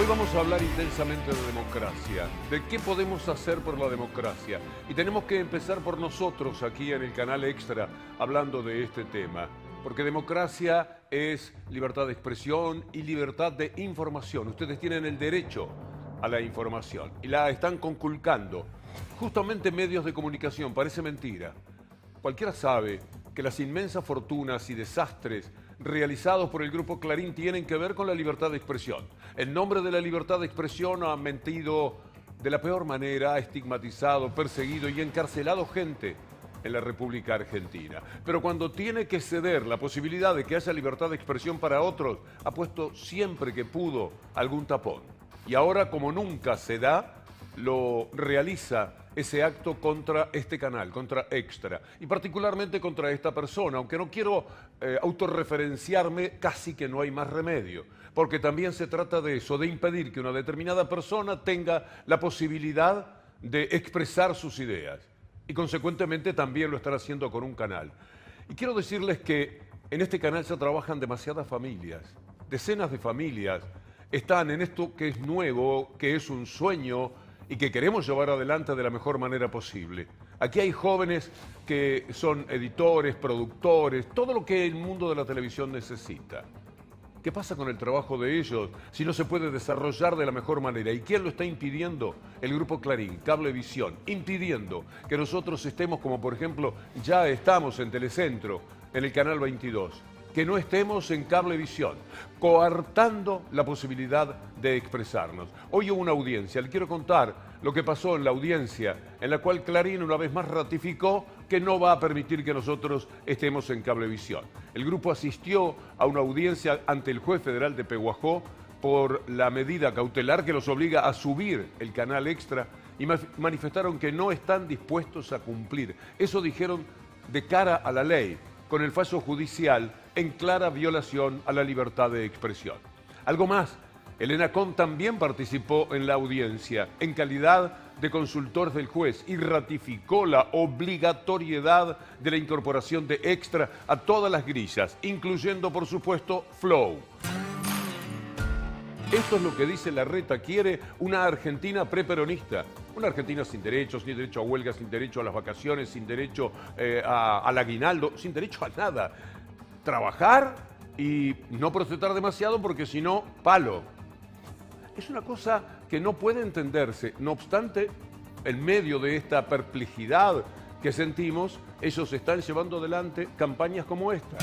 Hoy vamos a hablar intensamente de democracia, de qué podemos hacer por la democracia. Y tenemos que empezar por nosotros aquí en el canal Extra, hablando de este tema. Porque democracia es libertad de expresión y libertad de información. Ustedes tienen el derecho a la información y la están conculcando. Justamente medios de comunicación, parece mentira. Cualquiera sabe que las inmensas fortunas y desastres realizados por el Grupo Clarín tienen que ver con la libertad de expresión. En nombre de la libertad de expresión ha mentido de la peor manera, ha estigmatizado, perseguido y encarcelado gente en la República Argentina. Pero cuando tiene que ceder la posibilidad de que haya libertad de expresión para otros, ha puesto siempre que pudo algún tapón. Y ahora, como nunca se da, lo realiza ese acto contra este canal, contra Extra, y particularmente contra esta persona, aunque no quiero eh, autorreferenciarme, casi que no hay más remedio, porque también se trata de eso, de impedir que una determinada persona tenga la posibilidad de expresar sus ideas, y consecuentemente también lo estará haciendo con un canal. Y quiero decirles que en este canal se trabajan demasiadas familias, decenas de familias están en esto que es nuevo, que es un sueño, y que queremos llevar adelante de la mejor manera posible. Aquí hay jóvenes que son editores, productores, todo lo que el mundo de la televisión necesita. ¿Qué pasa con el trabajo de ellos si no se puede desarrollar de la mejor manera? ¿Y quién lo está impidiendo? El Grupo Clarín, Cablevisión, impidiendo que nosotros estemos como por ejemplo ya estamos en Telecentro, en el Canal 22 que no estemos en cablevisión, coartando la posibilidad de expresarnos. Hoy hubo una audiencia, le quiero contar lo que pasó en la audiencia, en la cual Clarín una vez más ratificó que no va a permitir que nosotros estemos en cablevisión. El grupo asistió a una audiencia ante el juez federal de Peguajó por la medida cautelar que los obliga a subir el canal extra y manifestaron que no están dispuestos a cumplir. Eso dijeron de cara a la ley, con el fallo judicial en clara violación a la libertad de expresión. Algo más, Elena Con también participó en la audiencia en calidad de consultor del juez y ratificó la obligatoriedad de la incorporación de extra a todas las grillas, incluyendo por supuesto Flow. Esto es lo que dice la reta, quiere una Argentina preperonista, una Argentina sin derechos, sin derecho a huelga, sin derecho a las vacaciones, sin derecho eh, al aguinaldo, sin derecho a nada trabajar y no protestar demasiado porque si no, palo. Es una cosa que no puede entenderse. No obstante, en medio de esta perplejidad que sentimos, ellos están llevando adelante campañas como esta.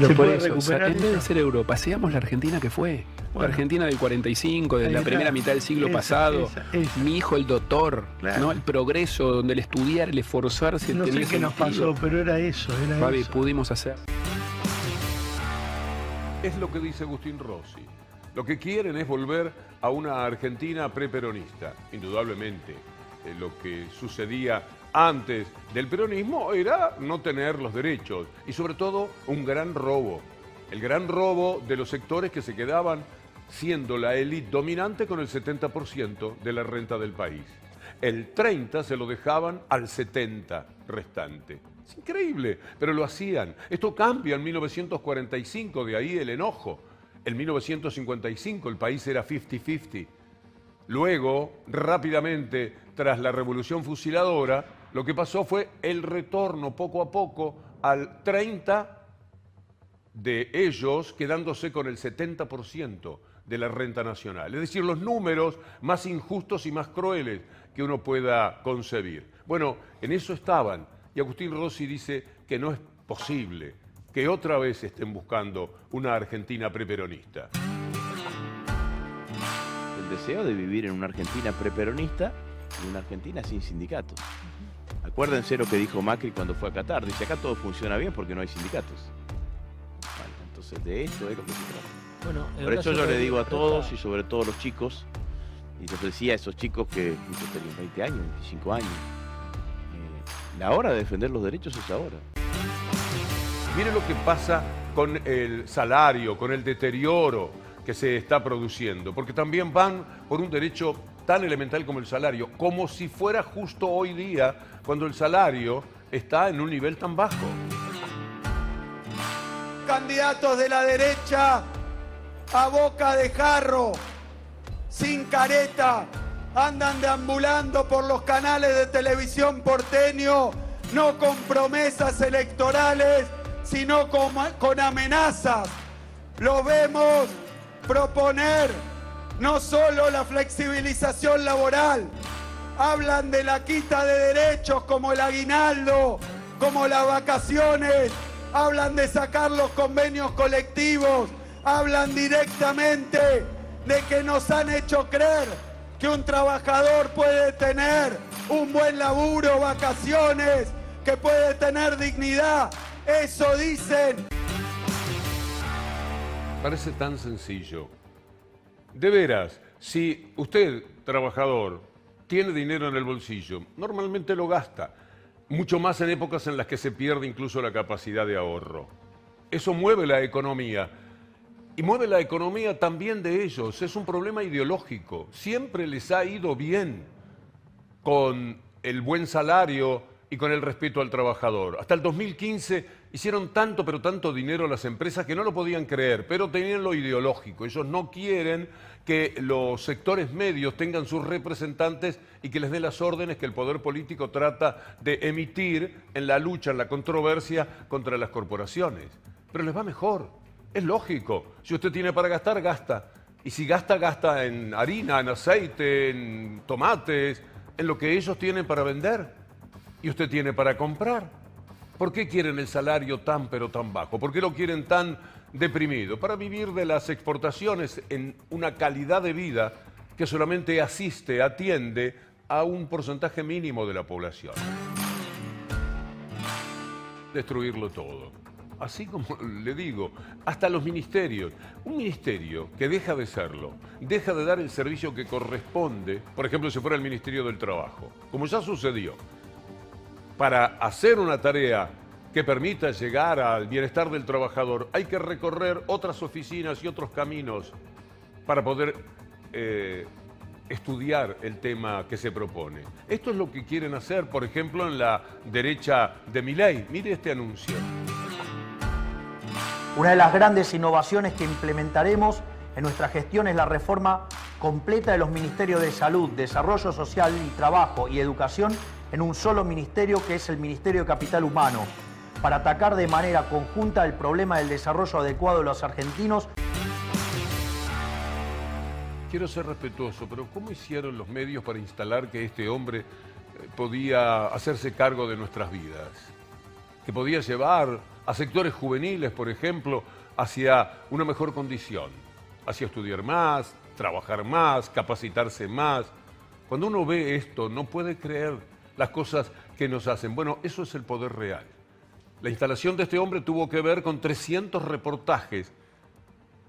Pero por eso, en vez de ser Europa, seamos la Argentina que fue. la Argentina del 45, de la primera mitad del siglo pasado. Mi hijo el doctor, ¿no? El progreso, donde el estudiar, el esforzarse. No sé qué nos pasó, pero era eso. Era eso. pudimos hacer. Es lo que dice Agustín Rossi. Lo que quieren es volver a una Argentina preperonista, indudablemente. Eh, lo que sucedía antes del peronismo era no tener los derechos y sobre todo un gran robo. El gran robo de los sectores que se quedaban siendo la élite dominante con el 70% de la renta del país. El 30 se lo dejaban al 70 restante. Es increíble, pero lo hacían. Esto cambia en 1945, de ahí el enojo. En 1955 el país era 50-50. Luego, rápidamente, tras la revolución fusiladora, lo que pasó fue el retorno poco a poco al 30 de ellos quedándose con el 70% de la renta nacional. Es decir, los números más injustos y más crueles que uno pueda concebir. Bueno, en eso estaban. Y Agustín Rossi dice que no es posible que otra vez estén buscando una Argentina preperonista. El deseo de vivir en una Argentina preperonista y una Argentina sin sindicatos. Acuérdense lo que dijo Macri cuando fue a Qatar. Dice, acá todo funciona bien porque no hay sindicatos. entonces de eso es lo que se trata. Bueno, Por eso yo le digo a todos y sobre todo a los chicos, y les decía a esos chicos que tenían 20 años, 25 años, eh, la hora de defender los derechos es ahora. Miren lo que pasa con el salario, con el deterioro que se está produciendo, porque también van por un derecho tan elemental como el salario, como si fuera justo hoy día cuando el salario está en un nivel tan bajo. Candidatos de la derecha, a boca de jarro, sin careta, andan deambulando por los canales de televisión porteño, no con promesas electorales, sino con, con amenazas. Lo vemos proponer no solo la flexibilización laboral, hablan de la quita de derechos como el aguinaldo, como las vacaciones, hablan de sacar los convenios colectivos, hablan directamente de que nos han hecho creer que un trabajador puede tener un buen laburo, vacaciones, que puede tener dignidad. Eso dicen. Parece tan sencillo. De veras, si usted, trabajador, tiene dinero en el bolsillo, normalmente lo gasta, mucho más en épocas en las que se pierde incluso la capacidad de ahorro. Eso mueve la economía. Y mueve la economía también de ellos. Es un problema ideológico. Siempre les ha ido bien con el buen salario y con el respeto al trabajador. Hasta el 2015 hicieron tanto, pero tanto dinero las empresas que no lo podían creer, pero tenían lo ideológico. Ellos no quieren que los sectores medios tengan sus representantes y que les dé las órdenes que el poder político trata de emitir en la lucha, en la controversia contra las corporaciones. Pero les va mejor. Es lógico. Si usted tiene para gastar, gasta. Y si gasta, gasta en harina, en aceite, en tomates, en lo que ellos tienen para vender. Y usted tiene para comprar. ¿Por qué quieren el salario tan pero tan bajo? ¿Por qué lo quieren tan deprimido? Para vivir de las exportaciones en una calidad de vida que solamente asiste, atiende a un porcentaje mínimo de la población. Destruirlo todo así como le digo, hasta los ministerios. Un ministerio que deja de serlo, deja de dar el servicio que corresponde, por ejemplo, si fuera el Ministerio del Trabajo, como ya sucedió, para hacer una tarea que permita llegar al bienestar del trabajador, hay que recorrer otras oficinas y otros caminos para poder eh, estudiar el tema que se propone. Esto es lo que quieren hacer, por ejemplo, en la derecha de mi ley. Mire este anuncio. Una de las grandes innovaciones que implementaremos en nuestra gestión es la reforma completa de los ministerios de Salud, Desarrollo Social y Trabajo y Educación en un solo ministerio que es el Ministerio de Capital Humano, para atacar de manera conjunta el problema del desarrollo adecuado de los argentinos. Quiero ser respetuoso, pero ¿cómo hicieron los medios para instalar que este hombre eh, podía hacerse cargo de nuestras vidas? Que podía llevar a sectores juveniles, por ejemplo, hacia una mejor condición, hacia estudiar más, trabajar más, capacitarse más. Cuando uno ve esto, no puede creer las cosas que nos hacen. Bueno, eso es el poder real. La instalación de este hombre tuvo que ver con 300 reportajes,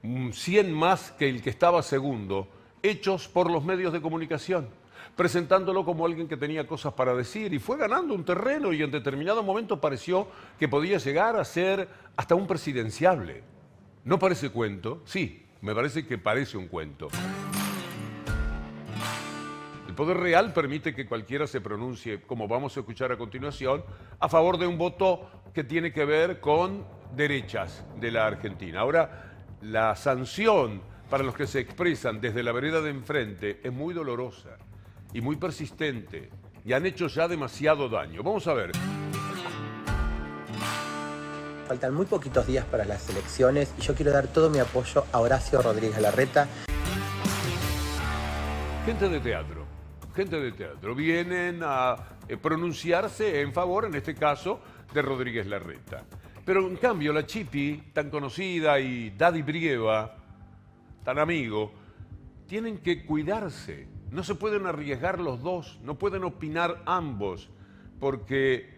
100 más que el que estaba segundo, hechos por los medios de comunicación presentándolo como alguien que tenía cosas para decir y fue ganando un terreno y en determinado momento pareció que podía llegar a ser hasta un presidenciable. ¿No parece cuento? Sí, me parece que parece un cuento. El poder real permite que cualquiera se pronuncie, como vamos a escuchar a continuación, a favor de un voto que tiene que ver con derechas de la Argentina. Ahora, la sanción para los que se expresan desde la vereda de enfrente es muy dolorosa y muy persistente y han hecho ya demasiado daño. Vamos a ver. Faltan muy poquitos días para las elecciones y yo quiero dar todo mi apoyo a Horacio Rodríguez Larreta. Gente de teatro, gente de teatro, vienen a eh, pronunciarse en favor, en este caso, de Rodríguez Larreta. Pero en cambio, la Chipi, tan conocida, y Daddy Brieva, tan amigo, tienen que cuidarse no se pueden arriesgar los dos, no pueden opinar ambos, porque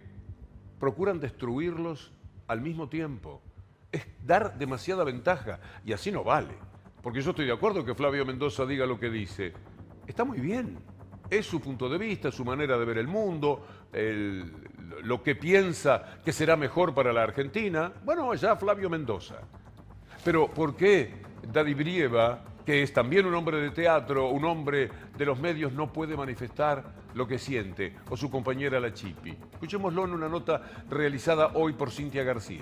procuran destruirlos al mismo tiempo. Es dar demasiada ventaja y así no vale. Porque yo estoy de acuerdo que Flavio Mendoza diga lo que dice. Está muy bien. Es su punto de vista, su manera de ver el mundo, lo que piensa que será mejor para la Argentina. Bueno, ya Flavio Mendoza. Pero ¿por qué Daddy Brieva que es también un hombre de teatro, un hombre de los medios, no puede manifestar lo que siente, o su compañera la Chipi. Escuchémoslo en una nota realizada hoy por Cintia García.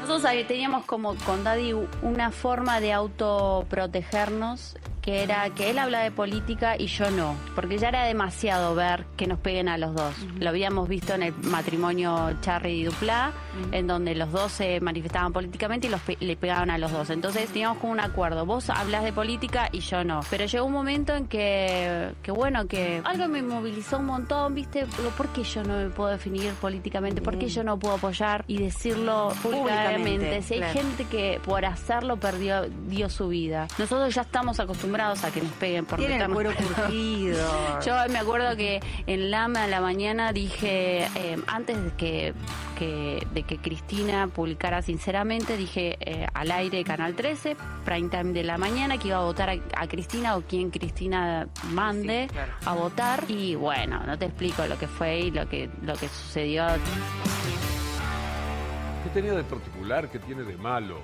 Nosotros teníamos como con Daddy una forma de autoprotegernos que era que él habla de política y yo no, porque ya era demasiado ver que nos peguen a los dos. Lo habíamos visto en el matrimonio Charry y Duplá, en donde los dos se manifestaban políticamente y los le pegaban a los dos. Entonces teníamos como un acuerdo, vos hablas de política y yo no. Pero llegó un momento en que, que bueno, que algo me movilizó un montón, ¿viste? ¿Por qué yo no me puedo definir políticamente? ¿Por qué yo no puedo apoyar y decirlo públicamente? Si hay gente que por hacerlo perdió dio su vida. Nosotros ya estamos acostumbrados a que nos peguen por el cuero curtido. Yo me acuerdo que en Lama a la mañana dije, eh, antes de que, de que Cristina publicara sinceramente, dije eh, al aire Canal 13, prime time de la mañana, que iba a votar a, Cristina o quien Cristina mande a votar. Y bueno, no te explico lo que fue y lo que, lo que sucedió. ¿Qué tenía de particular? ¿Qué tiene de malo?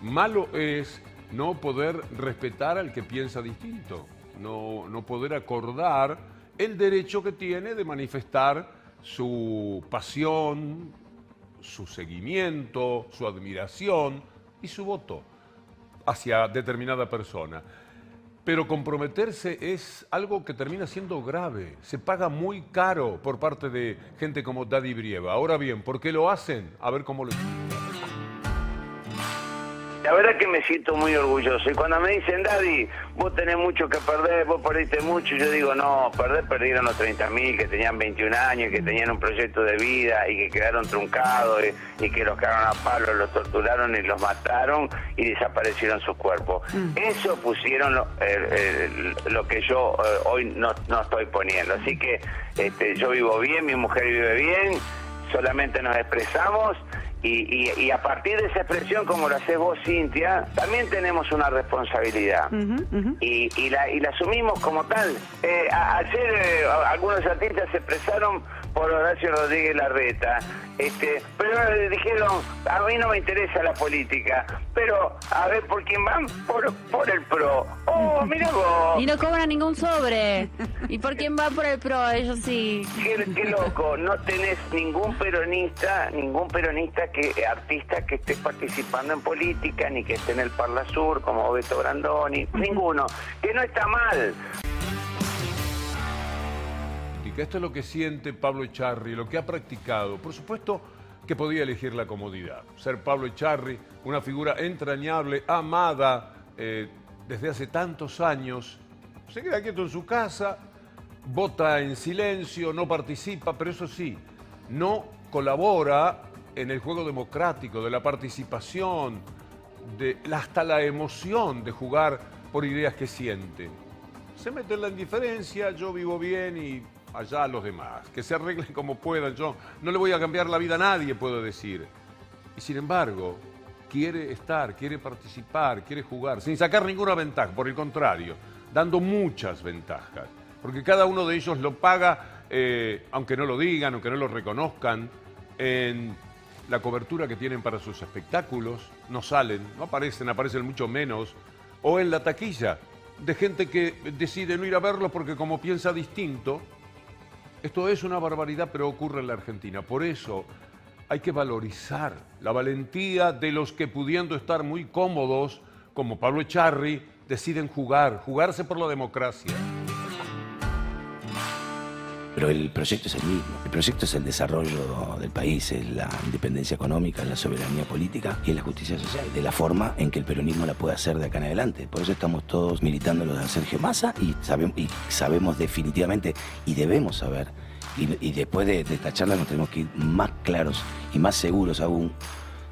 Malo es no poder respetar al que piensa distinto, no, no poder acordar el derecho que tiene de manifestar su pasión, su seguimiento, su admiración y su voto hacia determinada persona. Pero comprometerse es algo que termina siendo grave, se paga muy caro por parte de gente como Daddy Brieva. Ahora bien, ¿por qué lo hacen? A ver cómo lo la verdad que me siento muy orgulloso. Y cuando me dicen, Daddy, vos tenés mucho que perder, vos perdiste mucho, yo digo, no, perder perdieron los 30.000 que tenían 21 años, que tenían un proyecto de vida y que quedaron truncados y, que los cagaron a palos, los torturaron y los mataron y desaparecieron sus cuerpos. Mm. Eso pusieron lo, que yo eh, hoy no, no, estoy poniendo. Así que este, yo vivo bien, mi mujer vive bien, solamente nos expresamos y, a partir de esa expresión, como lo haces vos, Cintia, también tenemos una responsabilidad. Y, la, y la asumimos como tal. Eh, ayer eh, algunos artistas se expresaron por Horacio Rodríguez Larreta. Este, pero dijeron, a mí no me interesa la política, pero a ver por quién van, por, por el PRO. Oh, mira vos. Y no cobran ningún sobre. ¿Y por quién van por el PRO? Ellos sí. Qué, qué loco, no tenés ningún peronista, ningún peronista que artista que esté participando en política, ni que esté en el Parla Sur, como Beto Brandoni, ninguno. Que no está mal esto es lo que siente Pablo Echarri, lo que ha practicado. Por supuesto que podía elegir la comodidad. Ser Pablo Echarri, una figura entrañable, amada eh, desde hace tantos años, se queda quieto en su casa, vota en silencio, no participa, pero eso sí, no colabora en el juego democrático, de la participación, hasta la emoción de jugar por ideas que siente. Se mete en la indiferencia, yo vivo bien y allá a los demás, que se arreglen como puedan. Yo no le voy a cambiar la vida a nadie, puedo decir. Y sin embargo, quiere estar, quiere participar, quiere jugar, sin sacar ninguna ventaja, por el contrario, dando muchas ventajas. Porque cada uno de ellos lo paga, eh, aunque no lo digan, aunque no lo reconozcan, en la cobertura que tienen para sus espectáculos, no salen, no aparecen, aparecen mucho menos, o en la taquilla de gente que decide no ir a verlos porque como piensa distinto, esto es una barbaridad, pero ocurre en la Argentina. Por eso hay que valorizar la valentía de los que pudiendo estar muy cómodos, como Pablo Echarri, deciden jugar, jugarse por la democracia. Pero el proyecto es el mismo. El proyecto es el desarrollo del país, es la independencia económica, la soberanía política y la justicia social, de la forma en que el peronismo la puede hacer de acá en adelante. Por eso estamos todos militando lo de Sergio Massa y, sabemos, y sabemos definitivamente y debemos saber. Y, después de, esta charla nos tenemos que ir más claros y más seguros aún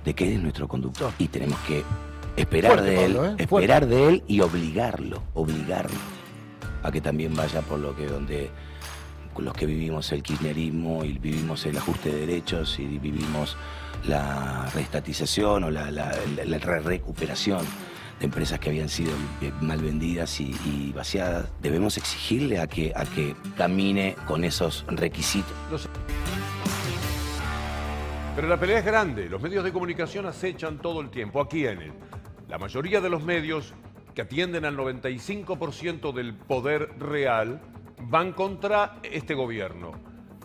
de que es nuestro conductor. Y tenemos que esperar de él, ¿eh? esperar de él y obligarlo, obligarlo a que también vaya por lo que donde los que vivimos el kirchnerismo y vivimos el ajuste de derechos y vivimos la reestatización o la, recuperación de empresas que habían sido mal vendidas y, vaciadas, debemos exigirle a que, a que camine con esos requisitos. Pero la pelea es grande, los medios de comunicación acechan todo el tiempo. ¿A quiénes? La mayoría de los medios que atienden al 95% del poder real van contra este gobierno.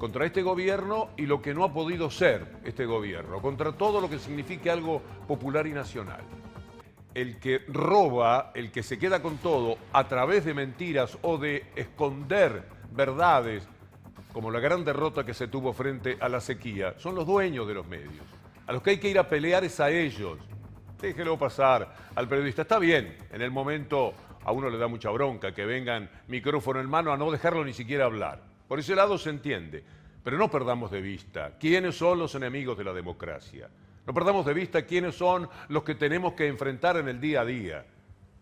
contra este gobierno y lo que no ha podido ser este gobierno, contra todo lo que signifique algo popular y nacional. El que roba, el que se queda con todo a través de mentiras o de esconder verdades, como la gran derrota que se tuvo frente a la sequía, son los dueños de los medios. A los que hay que ir a pelear es a ellos. Déjelo pasar al periodista. Está bien, en el momento a uno le da mucha bronca que vengan micrófono en mano a no dejarlo ni siquiera hablar. Por ese lado se entiende. Pero no perdamos de vista quiénes son los enemigos de la democracia. No perdamos de vista quiénes son los que tenemos que enfrentar en el día a día.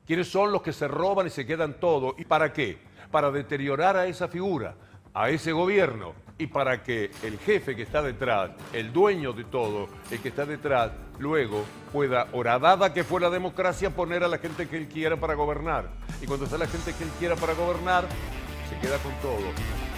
Quiénes son los que se roban y se quedan todo. ¿Y para qué? Para deteriorar a esa figura, a ese gobierno y para que el jefe que está detrás, el dueño de todo, el que está detrás, luego pueda, horadada que fue la democracia, poner a la gente que él quiera para gobernar. Y cuando está la gente que él quiera para gobernar, se queda con todo.